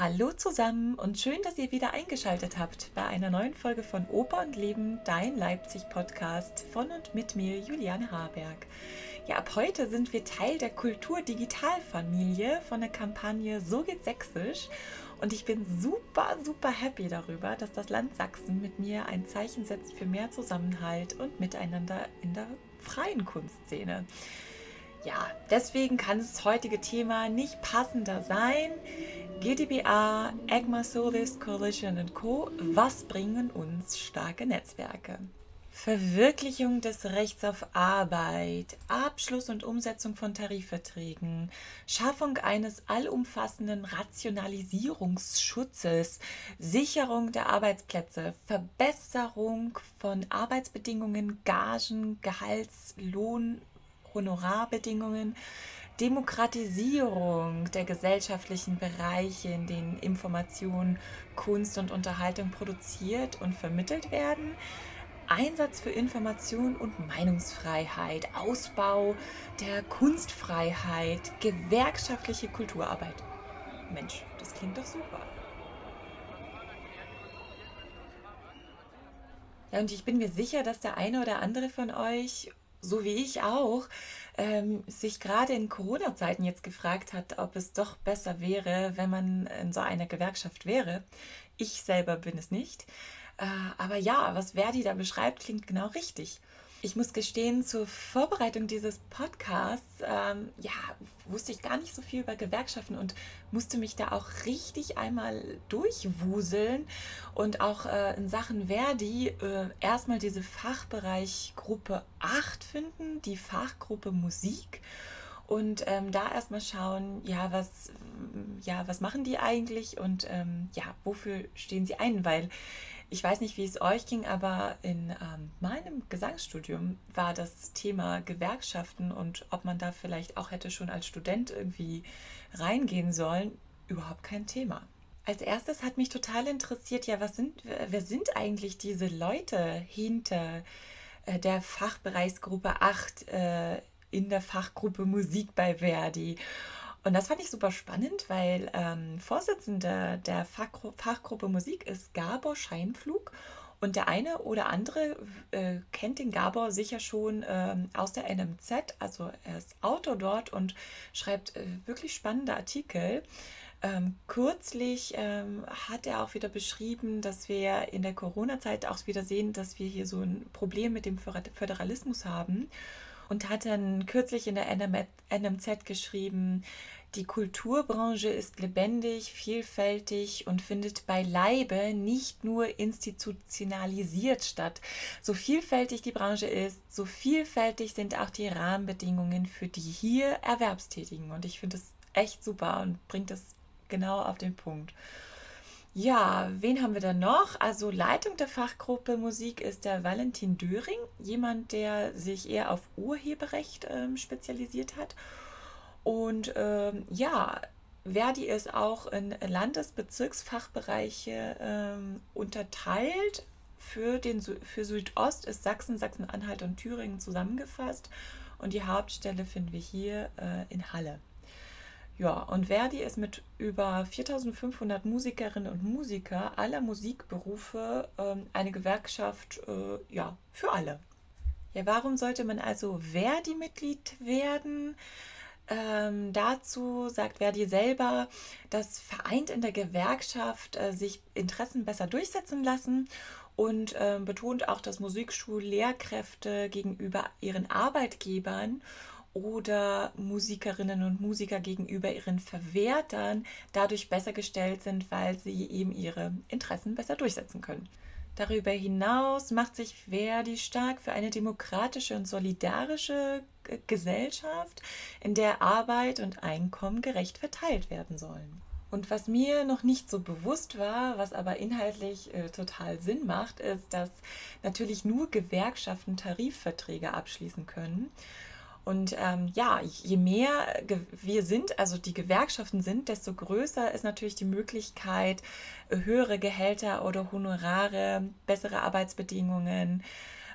Hallo zusammen und schön, dass ihr wieder eingeschaltet habt bei einer neuen Folge von Oper und Leben, dein Leipzig-Podcast von und mit mir, Juliane Haberg. Ja, ab heute sind wir Teil der Kultur-Digital-Familie von der Kampagne So geht Sächsisch und ich bin super, super happy darüber, dass das Land Sachsen mit mir ein Zeichen setzt für mehr Zusammenhalt und Miteinander in der freien Kunstszene. Ja, deswegen kann das heutige Thema nicht passender sein. GDBA, EGMA Service Coalition Co. Was bringen uns starke Netzwerke? Verwirklichung des Rechts auf Arbeit, Abschluss und Umsetzung von Tarifverträgen, Schaffung eines allumfassenden Rationalisierungsschutzes, Sicherung der Arbeitsplätze, Verbesserung von Arbeitsbedingungen, Gagen, Gehalts, Lohn, Honorarbedingungen, Demokratisierung der gesellschaftlichen Bereiche, in denen Information, Kunst und Unterhaltung produziert und vermittelt werden, Einsatz für Information und Meinungsfreiheit, Ausbau der Kunstfreiheit, gewerkschaftliche Kulturarbeit. Mensch, das klingt doch super. Ja, und ich bin mir sicher, dass der eine oder andere von euch so wie ich auch, ähm, sich gerade in Corona-Zeiten jetzt gefragt hat, ob es doch besser wäre, wenn man in so einer Gewerkschaft wäre. Ich selber bin es nicht. Äh, aber ja, was Verdi da beschreibt, klingt genau richtig. Ich muss gestehen, zur Vorbereitung dieses Podcasts, ähm, ja, wusste ich gar nicht so viel über Gewerkschaften und musste mich da auch richtig einmal durchwuseln. Und auch äh, in Sachen Verdi äh, erstmal diese Fachbereich Gruppe 8 finden, die Fachgruppe Musik. Und ähm, da erstmal schauen, ja, was, ja, was machen die eigentlich und ähm, ja, wofür stehen sie ein, weil ich weiß nicht, wie es euch ging, aber in ähm, meinem Gesangsstudium war das Thema Gewerkschaften und ob man da vielleicht auch hätte schon als Student irgendwie reingehen sollen, überhaupt kein Thema. Als erstes hat mich total interessiert, ja, was sind, wer sind eigentlich diese Leute hinter äh, der Fachbereichsgruppe 8 äh, in der Fachgruppe Musik bei Verdi? Und das fand ich super spannend, weil ähm, Vorsitzender der Fachgru Fachgruppe Musik ist Gabor Scheinflug. Und der eine oder andere äh, kennt den Gabor sicher schon ähm, aus der NMZ. Also er ist Autor dort und schreibt äh, wirklich spannende Artikel. Ähm, kürzlich ähm, hat er auch wieder beschrieben, dass wir in der Corona-Zeit auch wieder sehen, dass wir hier so ein Problem mit dem Föderalismus haben. Und hat dann kürzlich in der NMZ geschrieben, die Kulturbranche ist lebendig, vielfältig und findet beileibe nicht nur institutionalisiert statt. So vielfältig die Branche ist, so vielfältig sind auch die Rahmenbedingungen für die hier Erwerbstätigen. Und ich finde es echt super und bringt es genau auf den Punkt. Ja, wen haben wir da noch? Also Leitung der Fachgruppe Musik ist der Valentin Döring, jemand, der sich eher auf Urheberrecht äh, spezialisiert hat und ähm, ja, Verdi ist auch in Landesbezirksfachbereiche ähm, unterteilt. Für, den, für Südost ist Sachsen, Sachsen-Anhalt und Thüringen zusammengefasst. Und die Hauptstelle finden wir hier äh, in Halle. Ja, und Verdi ist mit über 4500 Musikerinnen und Musiker aller Musikberufe ähm, eine Gewerkschaft äh, ja, für alle. Ja, warum sollte man also Verdi-Mitglied werden? Ähm, dazu sagt Verdi selber, dass vereint in der Gewerkschaft äh, sich Interessen besser durchsetzen lassen und äh, betont auch, dass Musikschullehrkräfte gegenüber ihren Arbeitgebern oder Musikerinnen und Musiker gegenüber ihren Verwertern dadurch besser gestellt sind, weil sie eben ihre Interessen besser durchsetzen können. Darüber hinaus macht sich Verdi stark für eine demokratische und solidarische Gesellschaft, in der Arbeit und Einkommen gerecht verteilt werden sollen. Und was mir noch nicht so bewusst war, was aber inhaltlich äh, total Sinn macht, ist, dass natürlich nur Gewerkschaften Tarifverträge abschließen können und ähm, ja, je mehr wir sind, also die Gewerkschaften sind, desto größer ist natürlich die Möglichkeit, höhere Gehälter oder Honorare, bessere Arbeitsbedingungen,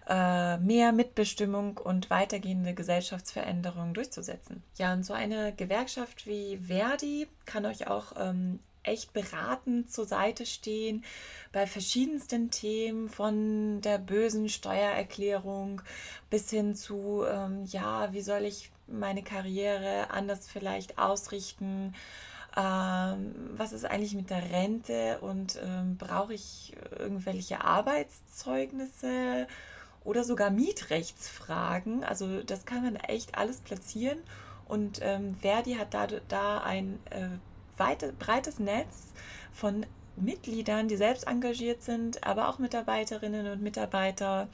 äh, mehr Mitbestimmung und weitergehende Gesellschaftsveränderungen durchzusetzen. Ja, und so eine Gewerkschaft wie Verdi kann euch auch ähm, echt beratend zur Seite stehen bei verschiedensten Themen, von der bösen Steuererklärung bis hin zu, ähm, ja, wie soll ich meine Karriere anders vielleicht ausrichten? Ähm, was ist eigentlich mit der Rente und ähm, brauche ich irgendwelche Arbeitszeugnisse oder sogar Mietrechtsfragen? Also das kann man echt alles platzieren und ähm, Verdi hat da, da ein äh, weite, breites Netz von Mitgliedern, die selbst engagiert sind, aber auch Mitarbeiterinnen und Mitarbeiter,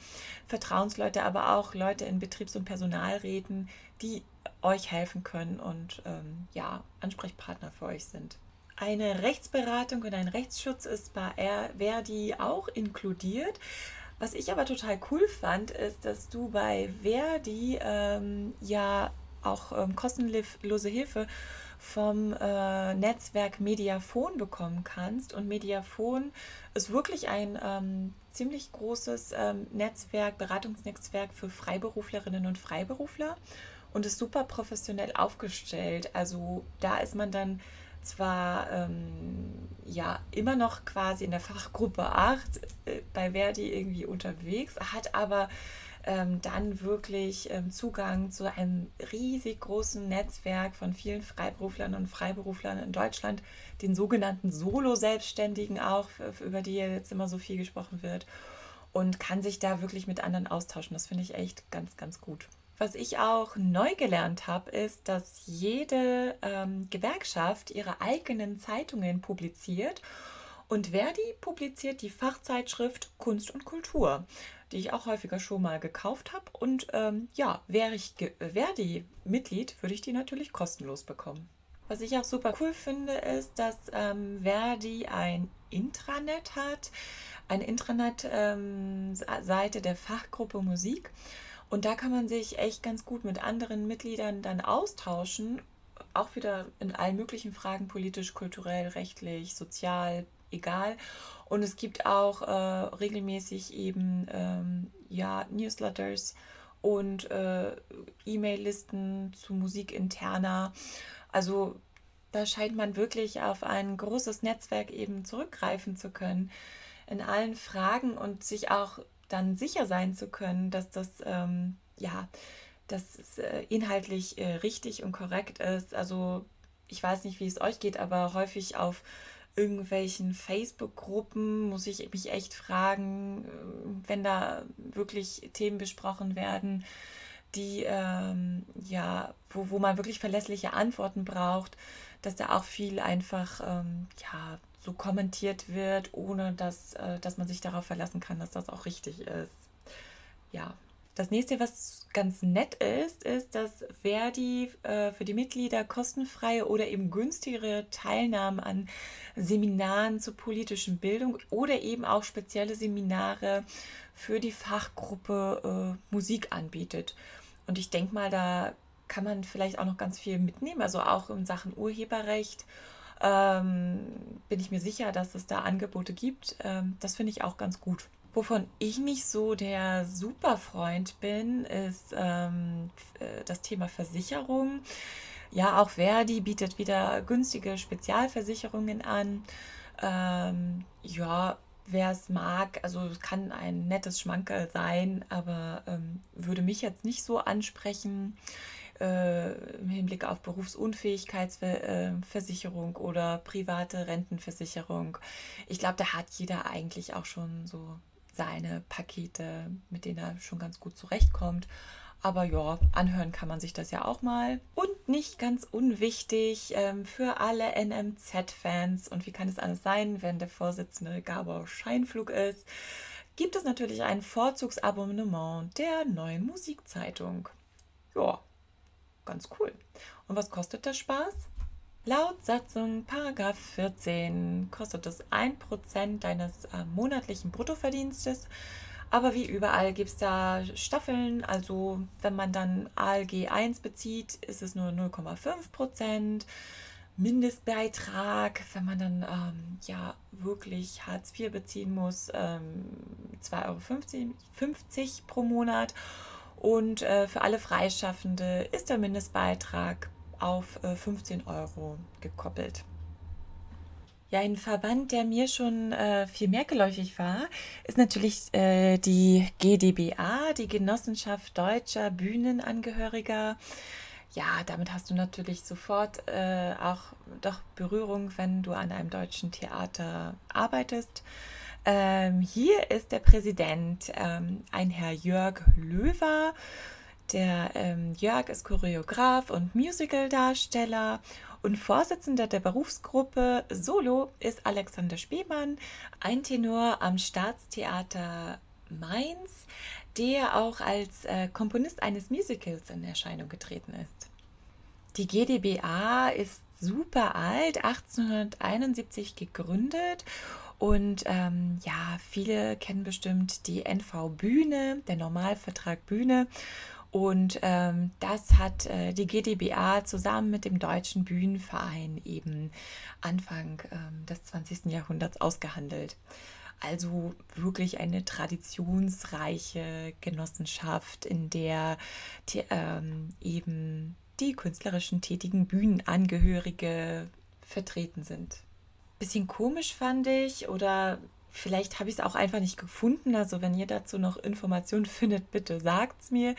Vertrauensleute, aber auch Leute in Betriebs- und Personalräten, die euch helfen können und ähm, ja, Ansprechpartner für euch sind. Eine Rechtsberatung und ein Rechtsschutz ist bei Verdi auch inkludiert. Was ich aber total cool fand, ist, dass du bei Verdi ähm, ja auch ähm, kostenlose Hilfe vom äh, Netzwerk Mediafon bekommen kannst. Und Mediafon ist wirklich ein ähm, ziemlich großes ähm, Netzwerk, Beratungsnetzwerk für Freiberuflerinnen und Freiberufler und ist super professionell aufgestellt. Also da ist man dann zwar ähm, ja immer noch quasi in der Fachgruppe 8 äh, bei Verdi irgendwie unterwegs, hat aber ähm, dann wirklich ähm, Zugang zu einem riesig großen Netzwerk von vielen Freiberuflern und Freiberuflern in Deutschland, den sogenannten Solo-Selbstständigen auch, über die jetzt immer so viel gesprochen wird und kann sich da wirklich mit anderen austauschen. Das finde ich echt ganz, ganz gut. Was ich auch neu gelernt habe, ist, dass jede ähm, Gewerkschaft ihre eigenen Zeitungen publiziert und Verdi publiziert die Fachzeitschrift Kunst und Kultur die ich auch häufiger schon mal gekauft habe. Und ähm, ja, wäre ich Verdi-Mitglied, würde ich die natürlich kostenlos bekommen. Was ich auch super cool finde, ist, dass ähm, Verdi ein Intranet hat, eine Intranet-Seite ähm, der Fachgruppe Musik. Und da kann man sich echt ganz gut mit anderen Mitgliedern dann austauschen. Auch wieder in allen möglichen Fragen, politisch, kulturell, rechtlich, sozial, egal. Und es gibt auch äh, regelmäßig eben ähm, ja, Newsletters und äh, E-Mail-Listen zu Musik interner. Also da scheint man wirklich auf ein großes Netzwerk eben zurückgreifen zu können in allen Fragen und sich auch dann sicher sein zu können, dass das ähm, ja, dass es äh, inhaltlich äh, richtig und korrekt ist. Also ich weiß nicht, wie es euch geht, aber häufig auf irgendwelchen Facebook-Gruppen muss ich mich echt fragen, äh, wenn da wirklich Themen besprochen werden, die ähm, ja, wo, wo man wirklich verlässliche Antworten braucht, dass da auch viel einfach ähm, ja, so kommentiert wird, ohne dass, äh, dass man sich darauf verlassen kann, dass das auch richtig ist. Ja, das nächste, was ganz nett ist, ist, dass Verdi äh, für die Mitglieder kostenfreie oder eben günstigere Teilnahme an Seminaren zur politischen Bildung oder eben auch spezielle Seminare für die Fachgruppe äh, Musik anbietet. Und ich denke mal, da kann man vielleicht auch noch ganz viel mitnehmen, also auch in Sachen Urheberrecht. Ähm, bin ich mir sicher, dass es da Angebote gibt. Ähm, das finde ich auch ganz gut. Wovon ich nicht so der Superfreund bin, ist ähm, äh, das Thema Versicherung. Ja, auch Verdi bietet wieder günstige Spezialversicherungen an. Ähm, ja, wer es mag, also es kann ein nettes Schmankerl sein, aber ähm, würde mich jetzt nicht so ansprechen äh, im Hinblick auf Berufsunfähigkeitsversicherung äh, oder private Rentenversicherung. Ich glaube, da hat jeder eigentlich auch schon so seine Pakete, mit denen er schon ganz gut zurechtkommt. Aber ja, anhören kann man sich das ja auch mal. Und nicht ganz unwichtig ähm, für alle NMZ-Fans, und wie kann es alles sein, wenn der Vorsitzende Gabor Scheinflug ist, gibt es natürlich ein Vorzugsabonnement der neuen Musikzeitung. Ja, ganz cool. Und was kostet der Spaß? Laut Satzung Paragraph 14 kostet es 1% deines äh, monatlichen Bruttoverdienstes. Aber wie überall gibt es da Staffeln. Also wenn man dann ALG 1 bezieht, ist es nur 0,5%. Mindestbeitrag, wenn man dann ähm, ja wirklich Hartz IV beziehen muss, ähm, 2,50 Euro pro Monat. Und äh, für alle Freischaffende ist der Mindestbeitrag auf 15 äh, Euro gekoppelt. Ja, ein Verband, der mir schon äh, viel mehr geläufig war, ist natürlich äh, die GdBA, die Genossenschaft deutscher Bühnenangehöriger. Ja, damit hast du natürlich sofort äh, auch doch Berührung, wenn du an einem deutschen Theater arbeitest. Ähm, hier ist der Präsident, ähm, ein Herr Jörg Löwer. Der ähm, Jörg ist Choreograf und Musicaldarsteller und Vorsitzender der Berufsgruppe Solo ist Alexander Spemann, ein Tenor am Staatstheater Mainz, der auch als äh, Komponist eines Musicals in Erscheinung getreten ist. Die GdBA ist super alt, 1871 gegründet und ähm, ja, viele kennen bestimmt die NV Bühne, der Normalvertrag Bühne. Und ähm, das hat äh, die GdBA zusammen mit dem Deutschen Bühnenverein eben Anfang ähm, des 20. Jahrhunderts ausgehandelt. Also wirklich eine traditionsreiche Genossenschaft, in der die, ähm, eben die künstlerischen tätigen Bühnenangehörige vertreten sind. Bisschen komisch fand ich oder Vielleicht habe ich es auch einfach nicht gefunden. Also wenn ihr dazu noch Informationen findet, bitte sagt es mir.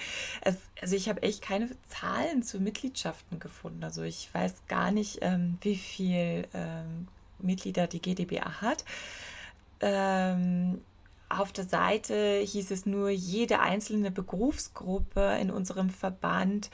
also ich habe echt keine Zahlen zu Mitgliedschaften gefunden. Also ich weiß gar nicht, ähm, wie viel ähm, Mitglieder die GdBA hat. Ähm, auf der Seite hieß es nur, jede einzelne Berufsgruppe in unserem Verband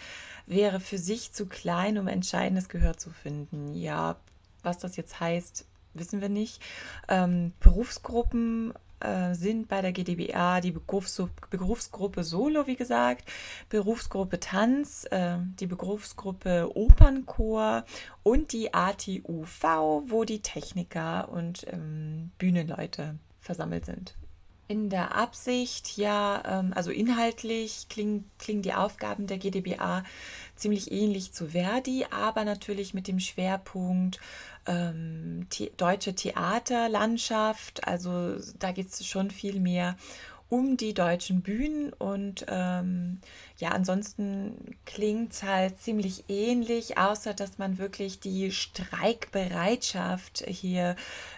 wäre für sich zu klein, um entscheidendes Gehör zu finden. Ja, was das jetzt heißt, wissen wir nicht. Ähm, Berufsgruppen äh, sind bei der GdBA die Berufs Berufsgruppe Solo, wie gesagt, Berufsgruppe Tanz, äh, die Berufsgruppe Opernchor und die ATUV, wo die Techniker und ähm, Bühnenleute versammelt sind. In der Absicht, ja, ähm, also inhaltlich klingen, klingen die Aufgaben der GdBA ziemlich ähnlich zu Verdi, aber natürlich mit dem Schwerpunkt ähm, deutsche Theaterlandschaft. Also da geht es schon viel mehr um die deutschen Bühnen und ähm, ja, ansonsten klingt es halt ziemlich ähnlich, außer dass man wirklich die Streikbereitschaft hier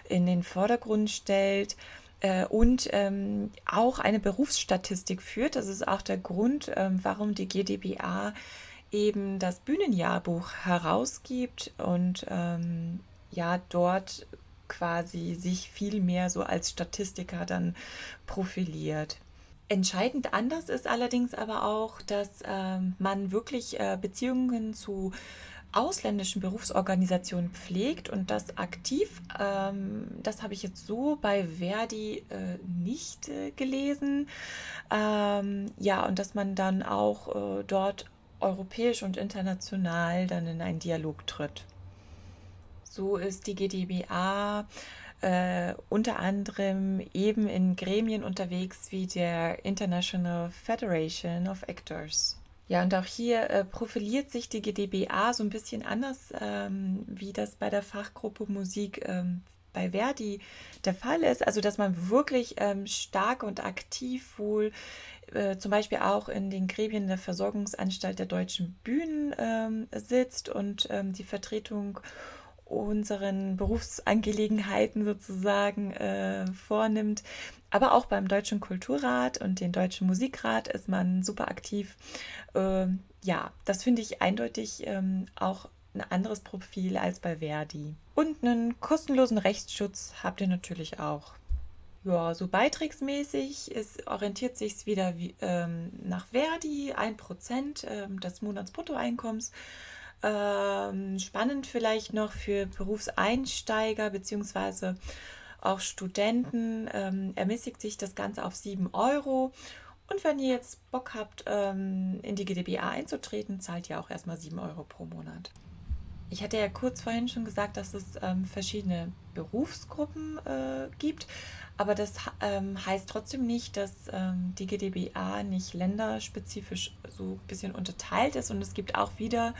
in den Vordergrund stellt äh, und ähm, auch eine Berufsstatistik führt. Das ist auch der Grund, ähm, warum die GdBA eben das Bühnenjahrbuch herausgibt und ähm, ja dort quasi sich viel mehr so als Statistiker dann profiliert. Entscheidend anders ist allerdings aber auch, dass ähm, man wirklich äh, Beziehungen zu ausländischen Berufsorganisationen pflegt und das aktiv. Ähm, das habe ich jetzt so bei Verdi äh, nicht äh, gelesen. Ähm, ja, und dass man dann auch äh, dort europäisch und international dann in einen Dialog tritt. So ist die GdBA äh, unter anderem eben in Gremien unterwegs wie der International Federation of Actors. Ja, und auch hier äh, profiliert sich die GdBA so ein bisschen anders, ähm, wie das bei der Fachgruppe Musik ähm, bei Verdi der Fall ist. Also, dass man wirklich ähm, stark und aktiv wohl äh, zum Beispiel auch in den Gremien der Versorgungsanstalt der deutschen Bühnen ähm, sitzt und ähm, die Vertretung unseren Berufsangelegenheiten sozusagen äh, vornimmt. Aber auch beim Deutschen Kulturrat und den Deutschen Musikrat ist man super aktiv. Ähm, ja, das finde ich eindeutig ähm, auch ein anderes Profil als bei Verdi. Und einen kostenlosen Rechtsschutz habt ihr natürlich auch. Ja, so beitragsmäßig ist, orientiert sich es wieder wie, ähm, nach Verdi, 1% ähm, des Monatsbruttoeinkommens. Ähm, spannend vielleicht noch für Berufseinsteiger bzw. auch Studenten ähm, ermäßigt sich das Ganze auf 7 Euro. Und wenn ihr jetzt Bock habt, ähm, in die GdBA einzutreten, zahlt ihr auch erstmal 7 Euro pro Monat. Ich hatte ja kurz vorhin schon gesagt, dass es ähm, verschiedene Berufsgruppen äh, gibt, aber das ähm, heißt trotzdem nicht, dass ähm, die GdBA nicht länderspezifisch so ein bisschen unterteilt ist und es gibt auch wieder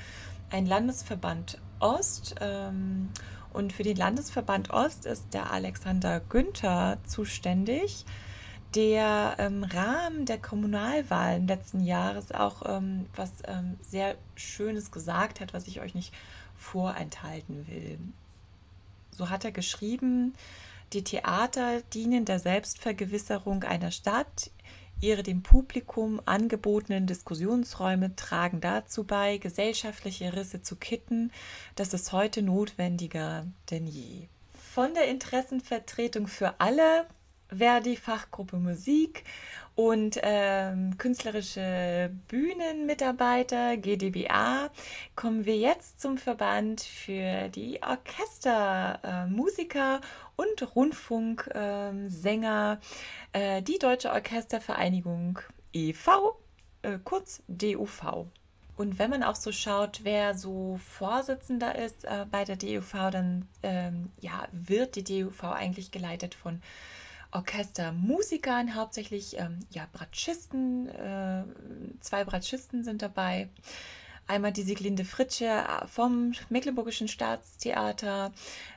ein Landesverband Ost. Ähm, und für den Landesverband Ost ist der Alexander Günther zuständig, der im Rahmen der Kommunalwahlen letzten Jahres auch ähm, was ähm, sehr Schönes gesagt hat, was ich euch nicht vorenthalten will. so hat er geschrieben, die Theater dienen der Selbstvergewisserung einer Stadt. Ihre dem Publikum angebotenen Diskussionsräume tragen dazu bei, gesellschaftliche Risse zu kitten. Das ist heute notwendiger denn je. Von der Interessenvertretung für alle Verdi Fachgruppe Musik und ähm, künstlerische Bühnenmitarbeiter GdBA kommen wir jetzt zum Verband für die Orchestermusiker äh, und Rundfunksänger, äh, äh, die Deutsche Orchestervereinigung e.V., äh, kurz DUV. Und wenn man auch so schaut, wer so Vorsitzender ist äh, bei der DUV, dann ähm, ja, wird die DUV eigentlich geleitet von Orchestermusikern, hauptsächlich ähm, ja, Bratschisten. Äh, zwei Bratschisten sind dabei. Einmal die Sieglinde Fritsche äh, vom Mecklenburgischen Staatstheater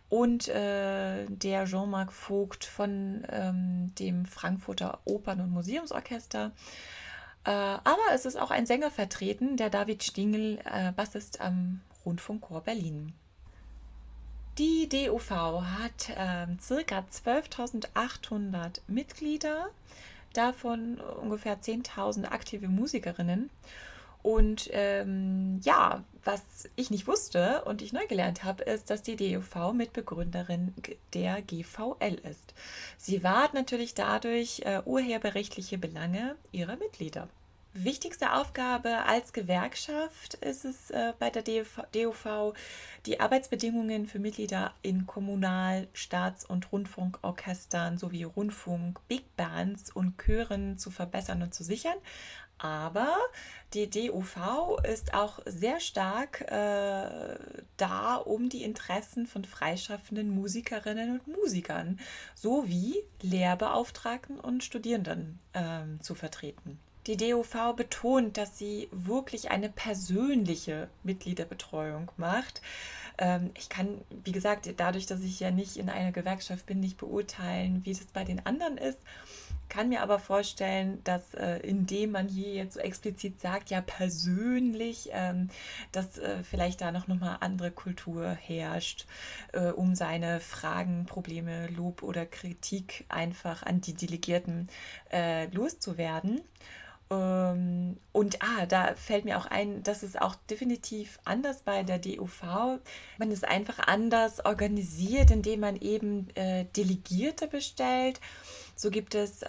und äh, der Jean-Marc Vogt von ähm, dem Frankfurter Opern- und Museumsorchester. Äh, aber es ist auch ein Sänger vertreten, der David Stingel, äh, Bassist am Rundfunkchor Berlin. Die DUV hat äh, circa 12.800 Mitglieder, davon ungefähr 10.000 aktive Musikerinnen. Und ähm, ja, was ich nicht wusste und ich neu gelernt habe, ist, dass die DUV Mitbegründerin der GVL ist. Sie wahrt natürlich dadurch äh, urheberrechtliche Belange ihrer Mitglieder. Wichtigste Aufgabe als Gewerkschaft ist es äh, bei der DUV, die Arbeitsbedingungen für Mitglieder in Kommunal-, Staats- und Rundfunkorchestern sowie Rundfunk, Big Bands und Chören zu verbessern und zu sichern. Aber die DUV ist auch sehr stark äh, da, um die Interessen von freischaffenden Musikerinnen und Musikern sowie Lehrbeauftragten und Studierenden äh, zu vertreten. Die DOV betont, dass sie wirklich eine persönliche Mitgliederbetreuung macht. Ähm, ich kann, wie gesagt, dadurch, dass ich ja nicht in einer Gewerkschaft bin, nicht beurteilen, wie das bei den anderen ist kann mir aber vorstellen, dass äh, indem man hier jetzt so explizit sagt, ja persönlich, ähm, dass äh, vielleicht da noch mal andere Kultur herrscht, äh, um seine Fragen, Probleme, Lob oder Kritik einfach an die Delegierten äh, loszuwerden. Ähm, und ah, da fällt mir auch ein, das ist auch definitiv anders bei der DUV. Man ist einfach anders organisiert, indem man eben äh, Delegierte bestellt. So gibt es äh,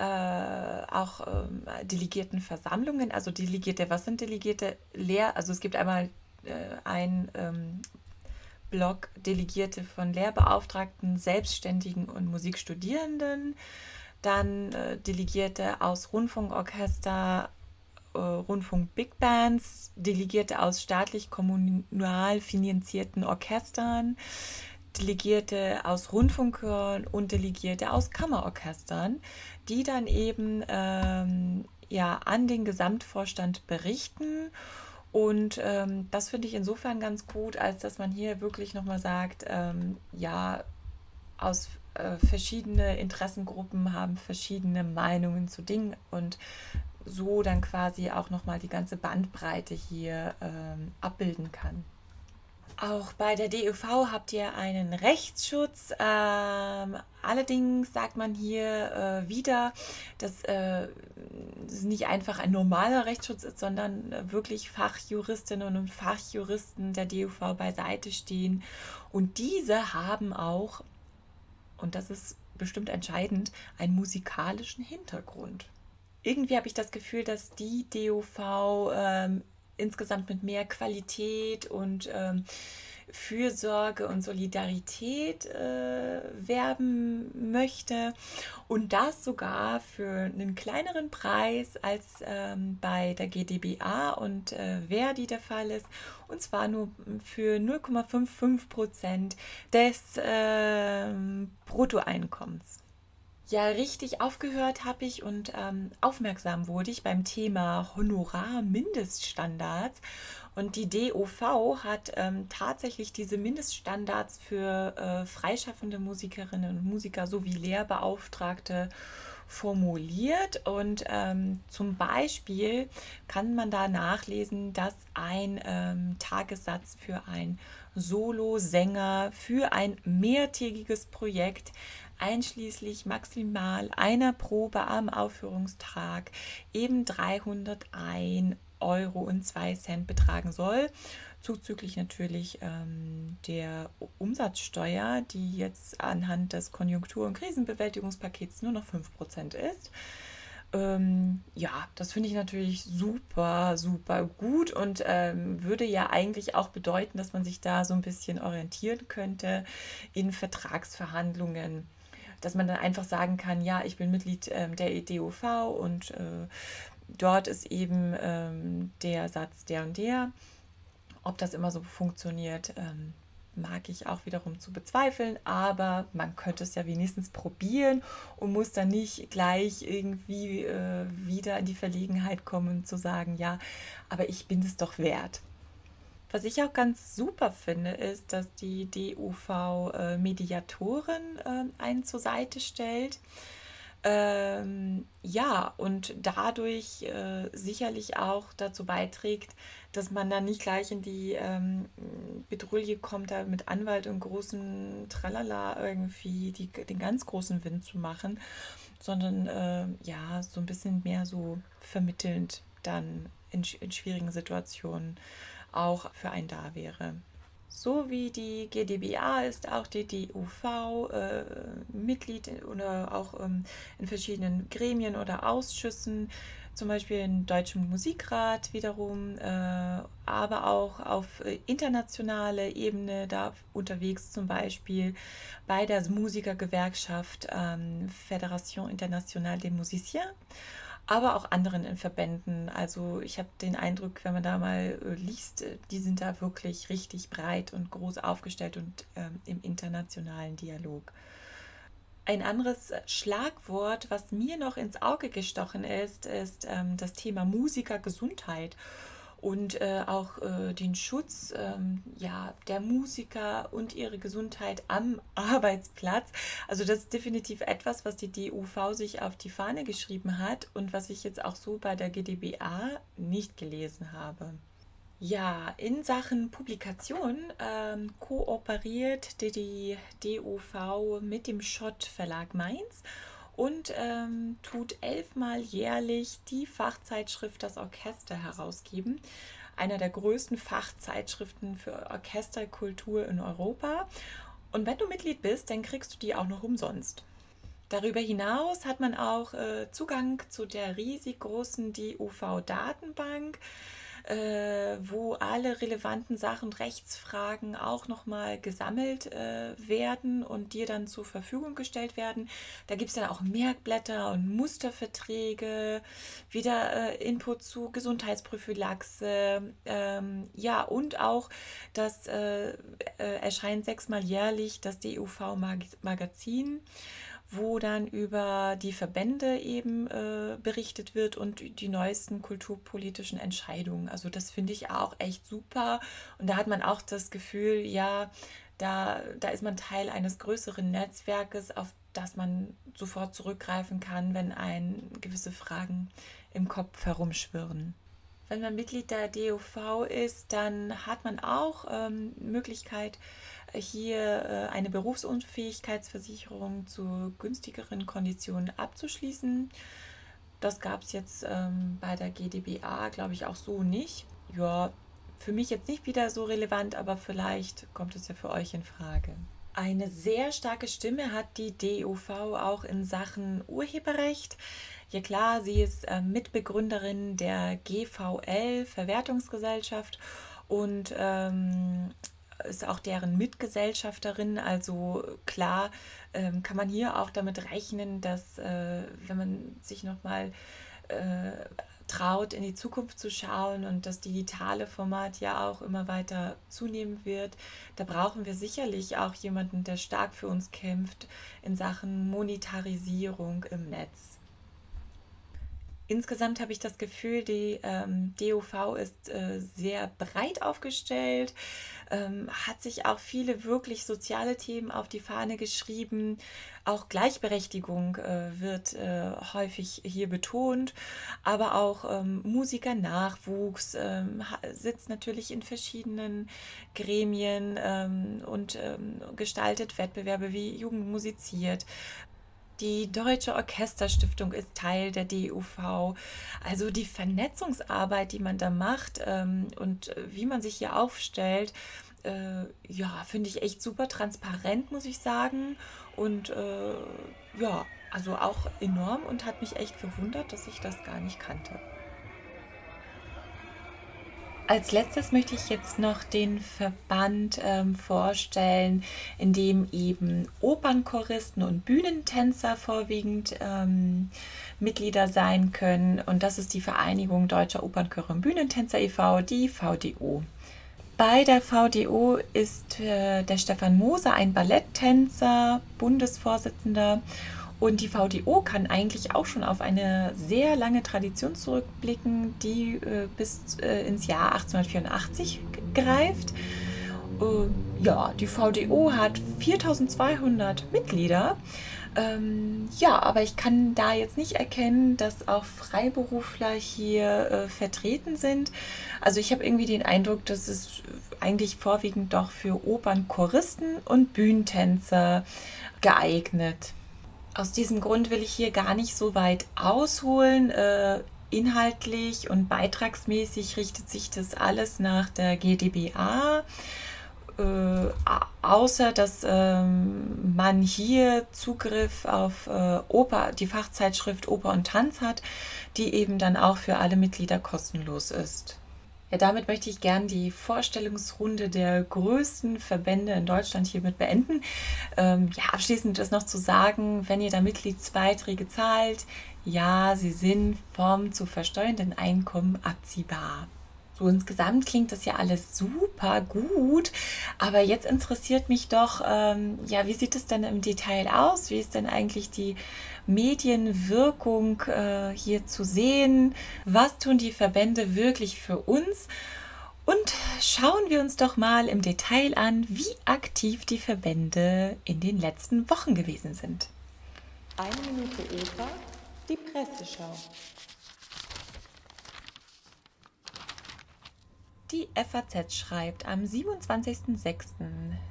auch äh, Delegiertenversammlungen. Also Delegierte, was sind Delegierte? Lehr, also es gibt einmal äh, ein ähm, Block Delegierte von Lehrbeauftragten, Selbstständigen und Musikstudierenden dann äh, Delegierte aus Rundfunkorchester, äh, Rundfunk Big Bands, Delegierte aus staatlich kommunal finanzierten Orchestern, Delegierte aus Rundfunkhören und Delegierte aus Kammerorchestern, die dann eben ähm, ja, an den Gesamtvorstand berichten. Und ähm, das finde ich insofern ganz gut, als dass man hier wirklich nochmal sagt, ähm, ja, aus äh, verschiedene Interessengruppen haben verschiedene Meinungen zu Dingen und so dann quasi auch nochmal die ganze Bandbreite hier ähm, abbilden kann. Auch bei der DÖV habt ihr einen Rechtsschutz. Ähm, allerdings sagt man hier äh, wieder, dass äh, es nicht einfach ein normaler Rechtsschutz ist, sondern äh, wirklich Fachjuristinnen und Fachjuristen der DÖV beiseite stehen. Und diese haben auch und das ist bestimmt entscheidend, einen musikalischen Hintergrund. Irgendwie habe ich das Gefühl, dass die DOV ähm, insgesamt mit mehr Qualität und ähm, Fürsorge und Solidarität äh, werben möchte und das sogar für einen kleineren Preis als ähm, bei der GdBA und äh, Verdi der Fall ist und zwar nur für 0,55 Prozent des äh, Bruttoeinkommens. Ja, richtig aufgehört habe ich und ähm, aufmerksam wurde ich beim Thema Honorar-Mindeststandards. Und die DOV hat ähm, tatsächlich diese Mindeststandards für äh, freischaffende Musikerinnen und Musiker sowie Lehrbeauftragte formuliert. Und ähm, zum Beispiel kann man da nachlesen, dass ein ähm, Tagessatz für ein Solo-Sänger für ein mehrtägiges Projekt einschließlich maximal einer Probe am Aufführungstag eben 301 Euro und 2 Cent betragen soll. Zuzüglich natürlich ähm, der Umsatzsteuer, die jetzt anhand des Konjunktur- und Krisenbewältigungspakets nur noch 5% ist. Ähm, ja, das finde ich natürlich super, super gut und ähm, würde ja eigentlich auch bedeuten, dass man sich da so ein bisschen orientieren könnte in Vertragsverhandlungen. Dass man dann einfach sagen kann, ja, ich bin Mitglied ähm, der EDOV und äh, dort ist eben ähm, der Satz der und der. Ob das immer so funktioniert, ähm, mag ich auch wiederum zu bezweifeln, aber man könnte es ja wenigstens probieren und muss dann nicht gleich irgendwie äh, wieder in die Verlegenheit kommen zu sagen, ja, aber ich bin es doch wert. Was ich auch ganz super finde, ist, dass die DUV äh, Mediatoren äh, einen zur Seite stellt. Ähm, ja, und dadurch äh, sicherlich auch dazu beiträgt, dass man dann nicht gleich in die ähm, Bedrulle kommt, da mit Anwalt und großen Tralala irgendwie die, den ganz großen Wind zu machen, sondern äh, ja, so ein bisschen mehr so vermittelnd dann in, in schwierigen Situationen auch für einen da wäre. So wie die GdBA ist auch die DUV äh, Mitglied oder auch ähm, in verschiedenen Gremien oder Ausschüssen, zum Beispiel im Deutschen Musikrat wiederum, äh, aber auch auf äh, internationaler Ebene da unterwegs, zum Beispiel bei der Musikergewerkschaft ähm, Fédération Internationale des Musiciens aber auch anderen in Verbänden. Also ich habe den Eindruck, wenn man da mal äh, liest, äh, die sind da wirklich richtig breit und groß aufgestellt und ähm, im internationalen Dialog. Ein anderes Schlagwort, was mir noch ins Auge gestochen ist, ist ähm, das Thema Musikergesundheit und äh, auch äh, den Schutz ähm, ja, der Musiker und ihre Gesundheit am Arbeitsplatz. Also das ist definitiv etwas, was die DUV sich auf die Fahne geschrieben hat und was ich jetzt auch so bei der GdBA nicht gelesen habe. Ja, in Sachen Publikation ähm, kooperiert die DUV mit dem Schott Verlag Mainz und ähm, tut elfmal jährlich die Fachzeitschrift Das Orchester herausgeben. Einer der größten Fachzeitschriften für Orchesterkultur in Europa. Und wenn du Mitglied bist, dann kriegst du die auch noch umsonst. Darüber hinaus hat man auch äh, Zugang zu der riesig großen DUV-Datenbank äh, wo alle relevanten Sachen, Rechtsfragen auch nochmal gesammelt äh, werden und dir dann zur Verfügung gestellt werden. Da gibt es dann auch Merkblätter und Musterverträge, wieder äh, Input zu Gesundheitsprophylaxe, ähm, ja, und auch das äh, äh, erscheint sechsmal jährlich das DUV-Magazin wo dann über die Verbände eben äh, berichtet wird und die neuesten kulturpolitischen Entscheidungen. Also das finde ich auch echt super. Und da hat man auch das Gefühl, ja, da, da ist man Teil eines größeren Netzwerkes, auf das man sofort zurückgreifen kann, wenn ein gewisse Fragen im Kopf herumschwirren. Wenn man Mitglied der DOV ist, dann hat man auch ähm, Möglichkeit, hier äh, eine Berufsunfähigkeitsversicherung zu günstigeren Konditionen abzuschließen. Das gab es jetzt ähm, bei der GdBA, glaube ich, auch so nicht. Ja, für mich jetzt nicht wieder so relevant, aber vielleicht kommt es ja für euch in Frage. Eine sehr starke Stimme hat die DUV auch in Sachen Urheberrecht. Ja klar, sie ist äh, Mitbegründerin der GVL Verwertungsgesellschaft und ähm, ist auch deren Mitgesellschafterin. Also klar ähm, kann man hier auch damit rechnen, dass äh, wenn man sich nochmal äh, traut, in die Zukunft zu schauen und das digitale Format ja auch immer weiter zunehmen wird, da brauchen wir sicherlich auch jemanden, der stark für uns kämpft in Sachen Monetarisierung im Netz. Insgesamt habe ich das Gefühl, die ähm, DOV ist äh, sehr breit aufgestellt, ähm, hat sich auch viele wirklich soziale Themen auf die Fahne geschrieben. Auch Gleichberechtigung äh, wird äh, häufig hier betont, aber auch ähm, Musikernachwuchs ähm, sitzt natürlich in verschiedenen Gremien ähm, und ähm, gestaltet Wettbewerbe wie Jugend musiziert. Die Deutsche Orchesterstiftung ist Teil der DUV. Also die Vernetzungsarbeit, die man da macht ähm, und äh, wie man sich hier aufstellt, äh, ja, finde ich echt super transparent, muss ich sagen. Und äh, ja, also auch enorm und hat mich echt verwundert, dass ich das gar nicht kannte. Als letztes möchte ich jetzt noch den Verband ähm, vorstellen, in dem eben Opernchoristen und Bühnentänzer vorwiegend ähm, Mitglieder sein können. Und das ist die Vereinigung Deutscher Opernchöre und Bühnentänzer e.V., die VDO. Bei der VDO ist äh, der Stefan Moser ein Balletttänzer, Bundesvorsitzender und die VDO kann eigentlich auch schon auf eine sehr lange Tradition zurückblicken, die äh, bis äh, ins Jahr 1884 greift. Äh, ja, die VDO hat 4200 Mitglieder. Ähm, ja, aber ich kann da jetzt nicht erkennen, dass auch Freiberufler hier äh, vertreten sind. Also ich habe irgendwie den Eindruck, dass es eigentlich vorwiegend doch für Opernchoristen und Bühnentänzer geeignet. Aus diesem Grund will ich hier gar nicht so weit ausholen. Äh, inhaltlich und beitragsmäßig richtet sich das alles nach der GdBA. Äh, außer dass ähm, man hier Zugriff auf äh, Oper, die Fachzeitschrift Oper und Tanz hat, die eben dann auch für alle Mitglieder kostenlos ist. Ja, damit möchte ich gern die Vorstellungsrunde der größten Verbände in Deutschland hiermit beenden. Ähm, ja, abschließend ist noch zu sagen, wenn ihr da Mitgliedsbeiträge zahlt, ja, sie sind vom zu versteuernden Einkommen abziehbar. So insgesamt klingt das ja alles super gut, aber jetzt interessiert mich doch, ähm, ja, wie sieht es denn im Detail aus? Wie ist denn eigentlich die Medienwirkung äh, hier zu sehen? Was tun die Verbände wirklich für uns? Und schauen wir uns doch mal im Detail an, wie aktiv die Verbände in den letzten Wochen gewesen sind. Eine Minute Eva, die Presseschau. Die FAZ schreibt am 27.06.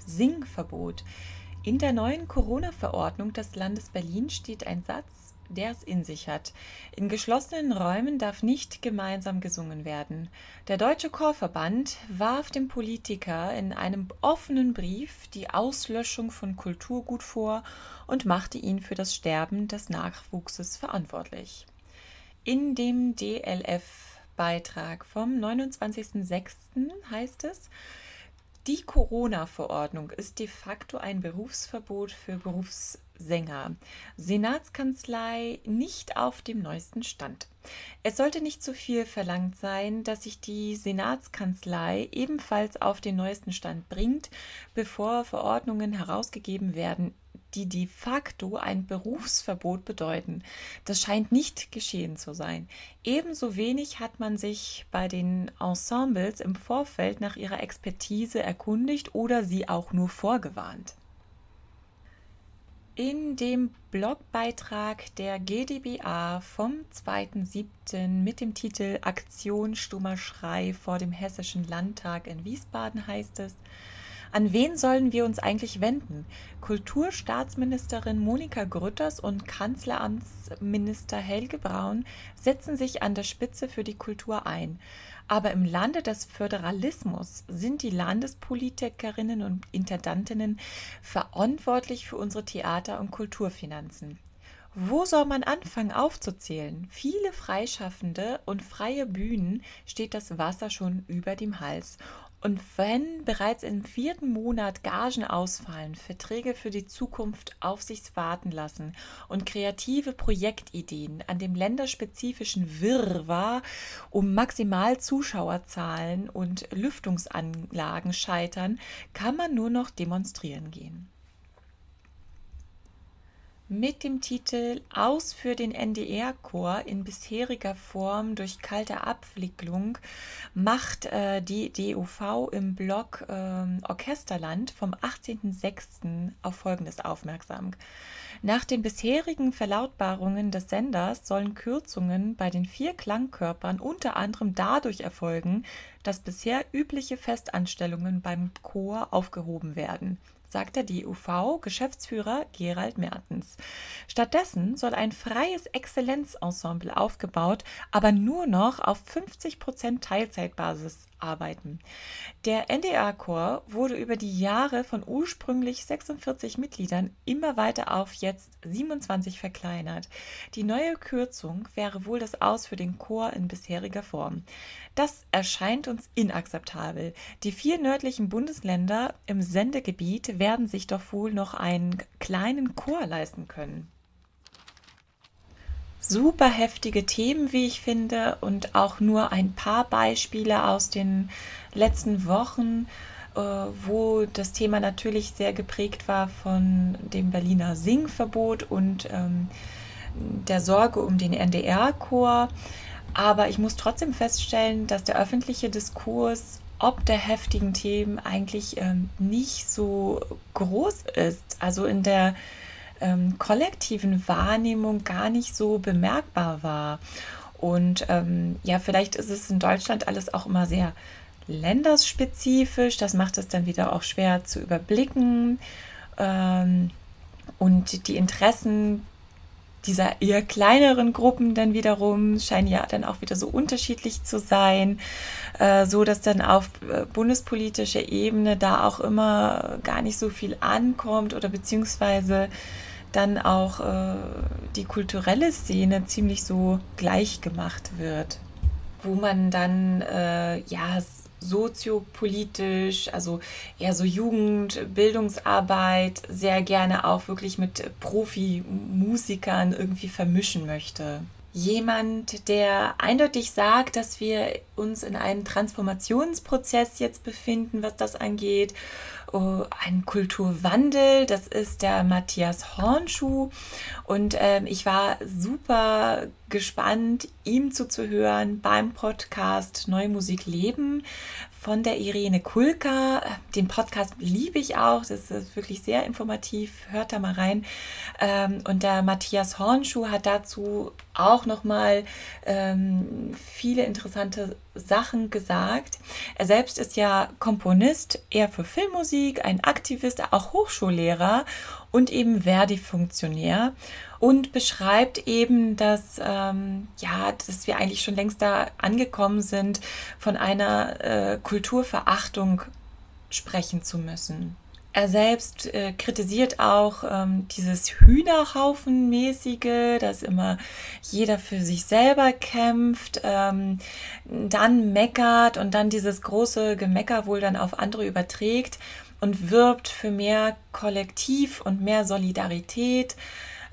Singverbot. In der neuen Corona-Verordnung des Landes Berlin steht ein Satz, der es in sich hat. In geschlossenen Räumen darf nicht gemeinsam gesungen werden. Der Deutsche Chorverband warf dem Politiker in einem offenen Brief die Auslöschung von Kulturgut vor und machte ihn für das Sterben des Nachwuchses verantwortlich. In dem DLF Beitrag vom 29.06. heißt es, die Corona-Verordnung ist de facto ein Berufsverbot für Berufssänger. Senatskanzlei nicht auf dem neuesten Stand. Es sollte nicht zu viel verlangt sein, dass sich die Senatskanzlei ebenfalls auf den neuesten Stand bringt, bevor Verordnungen herausgegeben werden die de facto ein Berufsverbot bedeuten. Das scheint nicht geschehen zu sein. Ebenso wenig hat man sich bei den Ensembles im Vorfeld nach ihrer Expertise erkundigt oder sie auch nur vorgewarnt. In dem Blogbeitrag der GdBA vom 2.7. mit dem Titel Aktion Stummer Schrei vor dem Hessischen Landtag in Wiesbaden heißt es, an wen sollen wir uns eigentlich wenden? Kulturstaatsministerin Monika Grütters und Kanzleramtsminister Helge Braun setzen sich an der Spitze für die Kultur ein. Aber im Lande des Föderalismus sind die Landespolitikerinnen und Intendantinnen verantwortlich für unsere Theater- und Kulturfinanzen. Wo soll man anfangen aufzuzählen? Viele Freischaffende und freie Bühnen steht das Wasser schon über dem Hals. Und wenn bereits im vierten Monat Gagen ausfallen, Verträge für die Zukunft auf sich warten lassen und kreative Projektideen an dem länderspezifischen Wirrwarr um maximal Zuschauerzahlen und Lüftungsanlagen scheitern, kann man nur noch demonstrieren gehen. Mit dem Titel Aus für den NDR-Chor in bisheriger Form durch kalte Abwicklung macht äh, die DUV im Blog äh, Orchesterland vom 18.06. auf Folgendes aufmerksam. Nach den bisherigen Verlautbarungen des Senders sollen Kürzungen bei den vier Klangkörpern unter anderem dadurch erfolgen, dass bisher übliche Festanstellungen beim Chor aufgehoben werden sagt der DUV-Geschäftsführer Gerald Mertens. Stattdessen soll ein freies Exzellenzensemble aufgebaut, aber nur noch auf 50 Prozent Teilzeitbasis arbeiten. Der NDR-Chor wurde über die Jahre von ursprünglich 46 Mitgliedern immer weiter auf jetzt 27 verkleinert. Die neue Kürzung wäre wohl das Aus für den Chor in bisheriger Form. Das erscheint uns inakzeptabel. Die vier nördlichen Bundesländer im Sendegebiet werden sich doch wohl noch einen kleinen Chor leisten können super heftige Themen, wie ich finde, und auch nur ein paar Beispiele aus den letzten Wochen, äh, wo das Thema natürlich sehr geprägt war von dem Berliner Singverbot und ähm, der Sorge um den NDR-Chor. Aber ich muss trotzdem feststellen, dass der öffentliche Diskurs ob der heftigen Themen eigentlich ähm, nicht so groß ist. Also in der ähm, kollektiven Wahrnehmung gar nicht so bemerkbar war. Und ähm, ja, vielleicht ist es in Deutschland alles auch immer sehr länderspezifisch. Das macht es dann wieder auch schwer zu überblicken. Ähm, und die Interessen dieser eher kleineren Gruppen dann wiederum scheinen ja dann auch wieder so unterschiedlich zu sein, äh, so dass dann auf äh, bundespolitischer Ebene da auch immer gar nicht so viel ankommt oder beziehungsweise dann auch äh, die kulturelle Szene ziemlich so gleich gemacht wird, wo man dann ja soziopolitisch, also eher so Jugend, Bildungsarbeit sehr gerne auch wirklich mit Profimusikern irgendwie vermischen möchte. Jemand, der eindeutig sagt, dass wir uns in einem Transformationsprozess jetzt befinden, was das angeht ein Kulturwandel. Das ist der Matthias Hornschuh. Und ähm, ich war super gespannt, ihm zuzuhören beim Podcast Neue Musik Leben von der Irene Kulka. Den Podcast liebe ich auch. Das ist wirklich sehr informativ. Hört da mal rein. Ähm, und der Matthias Hornschuh hat dazu auch nochmal ähm, viele interessante Sachen gesagt. Er selbst ist ja Komponist, eher für Filmmusik, ein Aktivist, auch Hochschullehrer und eben Verdi-Funktionär und beschreibt eben, dass, ähm, ja, dass wir eigentlich schon längst da angekommen sind, von einer äh, Kulturverachtung sprechen zu müssen. Er selbst äh, kritisiert auch ähm, dieses Hühnerhaufenmäßige, dass immer jeder für sich selber kämpft, ähm, dann meckert und dann dieses große Gemecker wohl dann auf andere überträgt und wirbt für mehr Kollektiv und mehr Solidarität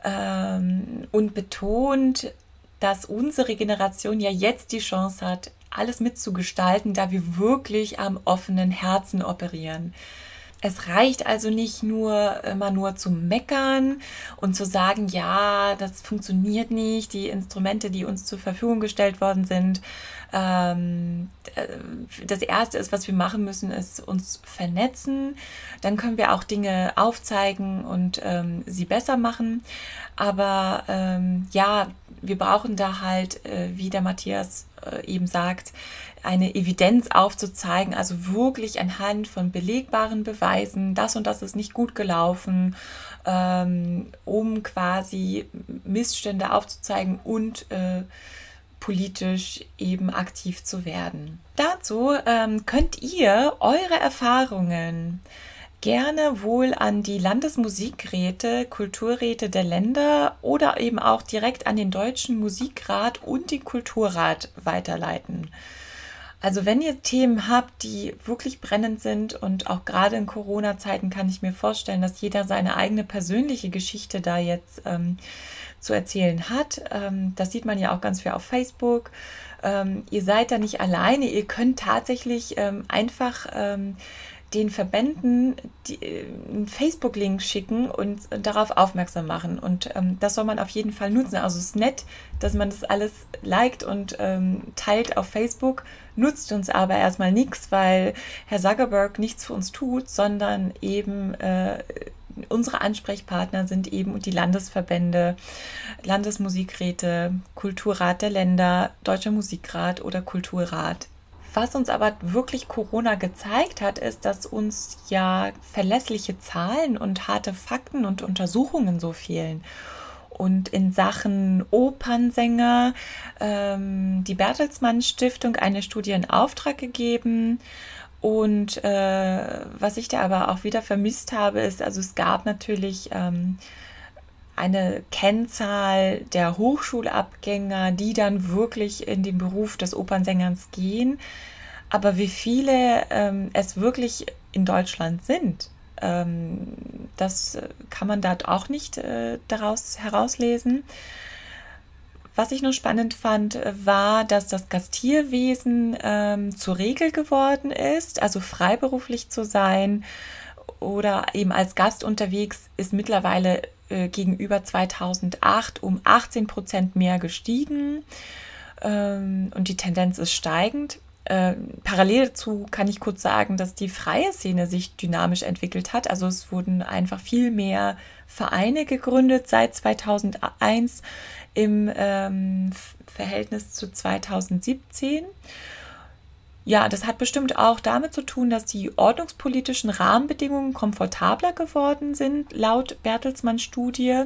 ähm, und betont, dass unsere Generation ja jetzt die Chance hat, alles mitzugestalten, da wir wirklich am offenen Herzen operieren. Es reicht also nicht nur immer nur zu meckern und zu sagen, ja, das funktioniert nicht, die Instrumente, die uns zur Verfügung gestellt worden sind, ähm, äh, das Erste ist, was wir machen müssen, ist uns vernetzen. Dann können wir auch Dinge aufzeigen und ähm, sie besser machen. Aber ähm, ja, wir brauchen da halt, äh, wie der Matthias äh, eben sagt, eine Evidenz aufzuzeigen, also wirklich anhand von belegbaren Beweisen, das und das ist nicht gut gelaufen, ähm, um quasi Missstände aufzuzeigen und äh, politisch eben aktiv zu werden. Dazu ähm, könnt ihr eure Erfahrungen gerne wohl an die Landesmusikräte, Kulturräte der Länder oder eben auch direkt an den Deutschen Musikrat und den Kulturrat weiterleiten. Also wenn ihr Themen habt, die wirklich brennend sind und auch gerade in Corona-Zeiten kann ich mir vorstellen, dass jeder seine eigene persönliche Geschichte da jetzt ähm, zu erzählen hat. Ähm, das sieht man ja auch ganz viel auf Facebook. Ähm, ihr seid da nicht alleine. Ihr könnt tatsächlich ähm, einfach ähm, den Verbänden die, äh, einen Facebook-Link schicken und darauf aufmerksam machen. Und ähm, das soll man auf jeden Fall nutzen. Also es ist nett, dass man das alles liked und ähm, teilt auf Facebook, nutzt uns aber erstmal nichts, weil Herr Zuckerberg nichts für uns tut, sondern eben äh, unsere Ansprechpartner sind eben die Landesverbände, Landesmusikräte, Kulturrat der Länder, Deutscher Musikrat oder Kulturrat. Was uns aber wirklich Corona gezeigt hat, ist, dass uns ja verlässliche Zahlen und harte Fakten und Untersuchungen so fehlen. Und in Sachen Opernsänger ähm, die Bertelsmann Stiftung eine Studie in Auftrag gegeben. Und äh, was ich da aber auch wieder vermisst habe, ist, also es gab natürlich ähm, eine Kennzahl der Hochschulabgänger, die dann wirklich in den Beruf des Opernsängers gehen. Aber wie viele ähm, es wirklich in Deutschland sind, ähm, das kann man dort auch nicht äh, daraus herauslesen. Was ich noch spannend fand, war, dass das Gastierwesen ähm, zur Regel geworden ist, also freiberuflich zu sein oder eben als Gast unterwegs ist mittlerweile äh, gegenüber 2008 um 18 Prozent mehr gestiegen ähm, und die Tendenz ist steigend. Äh, parallel dazu kann ich kurz sagen, dass die freie Szene sich dynamisch entwickelt hat. Also es wurden einfach viel mehr Vereine gegründet seit 2001 im ähm, Verhältnis zu 2017. Ja, das hat bestimmt auch damit zu tun, dass die ordnungspolitischen Rahmenbedingungen komfortabler geworden sind, laut Bertelsmann Studie.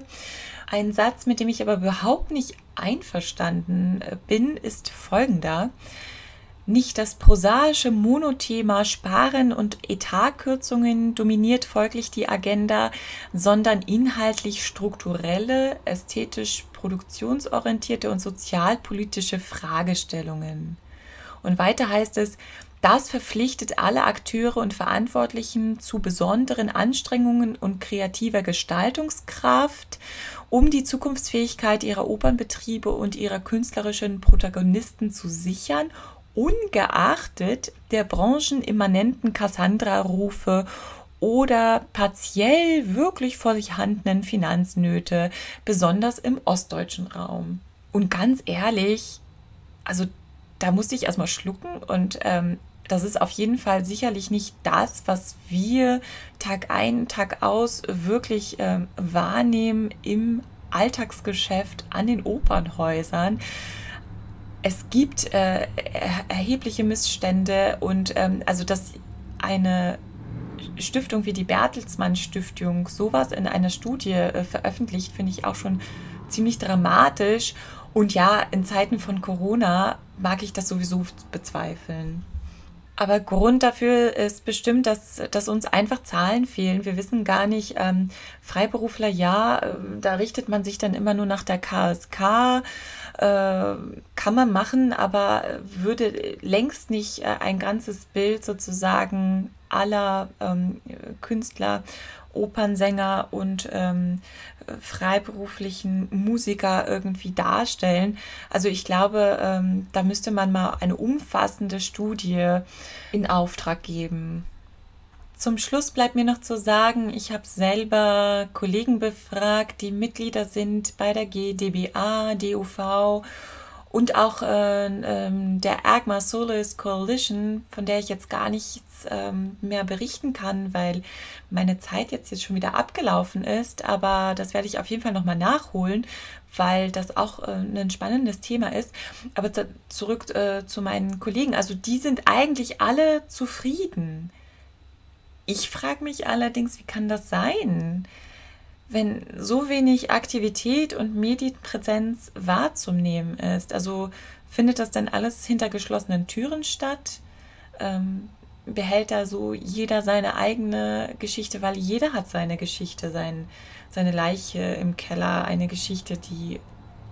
Ein Satz, mit dem ich aber überhaupt nicht einverstanden äh, bin, ist folgender. Nicht das prosaische Monothema Sparen und Etatkürzungen dominiert folglich die Agenda, sondern inhaltlich strukturelle, ästhetisch produktionsorientierte und sozialpolitische Fragestellungen. Und weiter heißt es, das verpflichtet alle Akteure und Verantwortlichen zu besonderen Anstrengungen und kreativer Gestaltungskraft, um die Zukunftsfähigkeit ihrer Opernbetriebe und ihrer künstlerischen Protagonisten zu sichern ungeachtet der branchenimmanenten Cassandra-Rufe oder partiell wirklich vorhandenen Finanznöte, besonders im ostdeutschen Raum. Und ganz ehrlich, also da musste ich erstmal schlucken und ähm, das ist auf jeden Fall sicherlich nicht das, was wir Tag ein, Tag aus wirklich ähm, wahrnehmen im Alltagsgeschäft an den Opernhäusern es gibt äh, erhebliche Missstände und ähm, also dass eine Stiftung wie die Bertelsmann Stiftung sowas in einer Studie äh, veröffentlicht, finde ich auch schon ziemlich dramatisch. Und ja, in Zeiten von Corona mag ich das sowieso bezweifeln. Aber Grund dafür ist bestimmt, dass, dass uns einfach Zahlen fehlen. Wir wissen gar nicht, ähm, Freiberufler, ja, äh, da richtet man sich dann immer nur nach der KSK. Äh, kann man machen, aber würde längst nicht äh, ein ganzes Bild sozusagen aller ähm, Künstler Opernsänger und ähm, freiberuflichen Musiker irgendwie darstellen. Also ich glaube, ähm, da müsste man mal eine umfassende Studie in Auftrag geben. Zum Schluss bleibt mir noch zu sagen, ich habe selber Kollegen befragt, die Mitglieder sind bei der GDBA, DUV und auch äh, ähm, der AGMA Solis Coalition, von der ich jetzt gar nichts ähm, mehr berichten kann, weil meine Zeit jetzt, jetzt schon wieder abgelaufen ist. Aber das werde ich auf jeden Fall nochmal nachholen, weil das auch äh, ein spannendes Thema ist. Aber zurück äh, zu meinen Kollegen. Also die sind eigentlich alle zufrieden. Ich frage mich allerdings, wie kann das sein? Wenn so wenig Aktivität und Medienpräsenz wahrzunehmen ist. Also findet das denn alles hinter geschlossenen Türen statt? Ähm, behält da so jeder seine eigene Geschichte, weil jeder hat seine Geschichte, sein, seine Leiche im Keller, eine Geschichte, die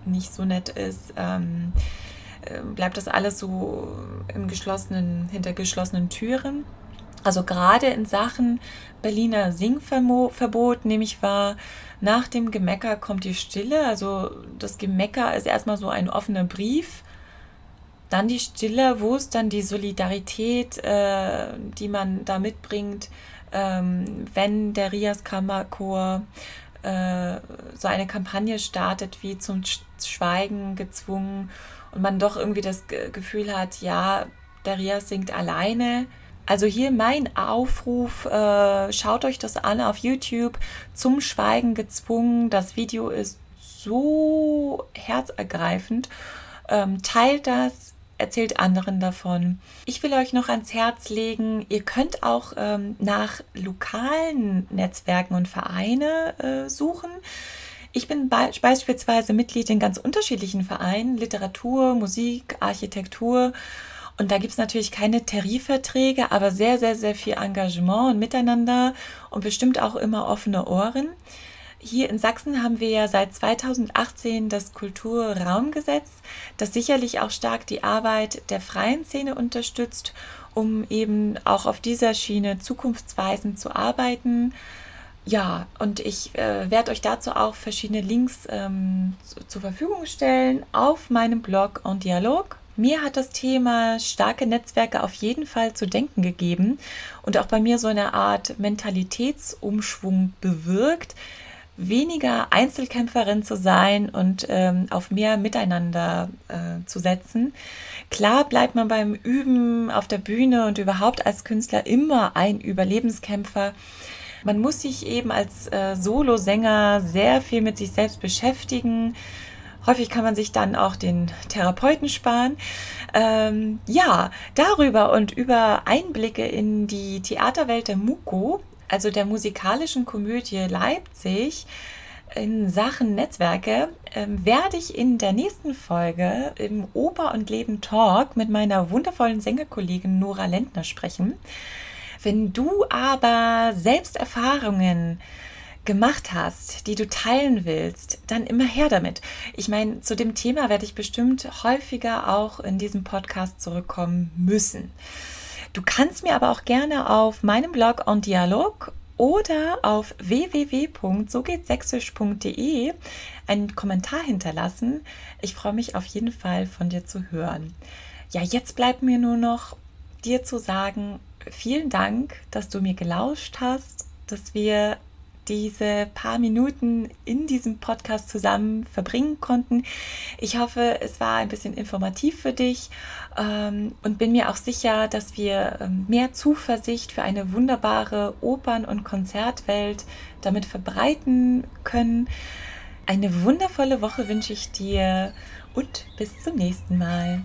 nicht so nett ist. Ähm, äh, bleibt das alles so im geschlossenen, hinter geschlossenen Türen? Also gerade in Sachen Berliner Singverbot nehme ich wahr, nach dem Gemecker kommt die Stille. Also das Gemecker ist erstmal so ein offener Brief. Dann die Stille, wo ist dann die Solidarität, äh, die man da mitbringt, ähm, wenn der Rias Kammerchor äh, so eine Kampagne startet, wie zum Schweigen gezwungen und man doch irgendwie das Gefühl hat, ja, der Rias singt alleine. Also hier mein Aufruf, äh, schaut euch das an auf YouTube, zum Schweigen gezwungen. Das Video ist so herzergreifend. Ähm, teilt das, erzählt anderen davon. Ich will euch noch ans Herz legen, ihr könnt auch ähm, nach lokalen Netzwerken und Vereine äh, suchen. Ich bin beispielsweise Mitglied in ganz unterschiedlichen Vereinen, Literatur, Musik, Architektur. Und da gibt es natürlich keine Tarifverträge, aber sehr, sehr, sehr viel Engagement und Miteinander und bestimmt auch immer offene Ohren. Hier in Sachsen haben wir ja seit 2018 das Kulturraumgesetz, das sicherlich auch stark die Arbeit der freien Szene unterstützt, um eben auch auf dieser Schiene zukunftsweisend zu arbeiten. Ja, und ich äh, werde euch dazu auch verschiedene Links ähm, zu, zur Verfügung stellen auf meinem Blog und Dialog. Mir hat das Thema starke Netzwerke auf jeden Fall zu denken gegeben und auch bei mir so eine Art Mentalitätsumschwung bewirkt, weniger Einzelkämpferin zu sein und ähm, auf mehr Miteinander äh, zu setzen. Klar bleibt man beim Üben auf der Bühne und überhaupt als Künstler immer ein Überlebenskämpfer. Man muss sich eben als äh, Solosänger sehr viel mit sich selbst beschäftigen. Häufig kann man sich dann auch den Therapeuten sparen. Ähm, ja, darüber und über Einblicke in die Theaterwelt der Muko also der musikalischen Komödie Leipzig, in Sachen Netzwerke ähm, werde ich in der nächsten Folge im Oper und Leben Talk mit meiner wundervollen Sängerkollegin Nora Lentner sprechen. Wenn du aber selbst Erfahrungen gemacht hast, die du teilen willst, dann immer her damit. Ich meine, zu dem Thema werde ich bestimmt häufiger auch in diesem Podcast zurückkommen müssen. Du kannst mir aber auch gerne auf meinem Blog On Dialog oder auf www.sogehtsächsisch.de einen Kommentar hinterlassen. Ich freue mich auf jeden Fall von dir zu hören. Ja, jetzt bleibt mir nur noch dir zu sagen, vielen Dank, dass du mir gelauscht hast, dass wir diese paar Minuten in diesem Podcast zusammen verbringen konnten. Ich hoffe, es war ein bisschen informativ für dich ähm, und bin mir auch sicher, dass wir ähm, mehr Zuversicht für eine wunderbare Opern- und Konzertwelt damit verbreiten können. Eine wundervolle Woche wünsche ich dir und bis zum nächsten Mal.